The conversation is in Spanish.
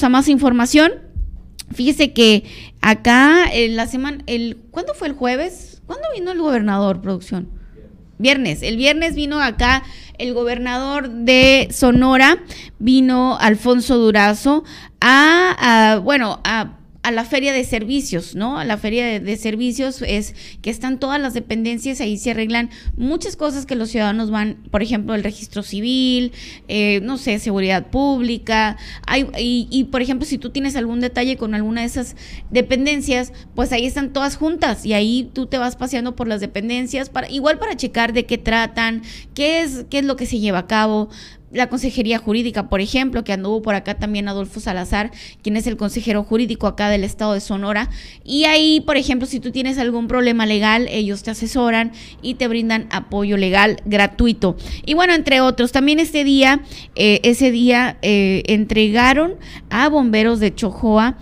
a más información. Fíjese que acá en la semana, el, ¿cuándo fue el jueves? ¿Cuándo vino el gobernador, producción? Viernes. El viernes vino acá el gobernador de Sonora, vino Alfonso Durazo, a, a bueno, a a la feria de servicios, ¿no? A la feria de, servicios es que están todas las dependencias, ahí se arreglan muchas cosas que los ciudadanos van, por ejemplo, el registro civil, eh, no sé, seguridad pública, hay, y, y, por ejemplo, si tú tienes algún detalle con alguna de esas dependencias, pues ahí están todas juntas y ahí tú te vas paseando por las dependencias, para, igual para checar de qué tratan, qué es, qué es lo que se lleva a cabo, la Consejería Jurídica, por ejemplo, que anduvo por acá también Adolfo Salazar, quien es el consejero jurídico acá del estado de Sonora. Y ahí, por ejemplo, si tú tienes algún problema legal, ellos te asesoran y te brindan apoyo legal gratuito. Y bueno, entre otros, también este día, eh, ese día eh, entregaron a bomberos de Chojoa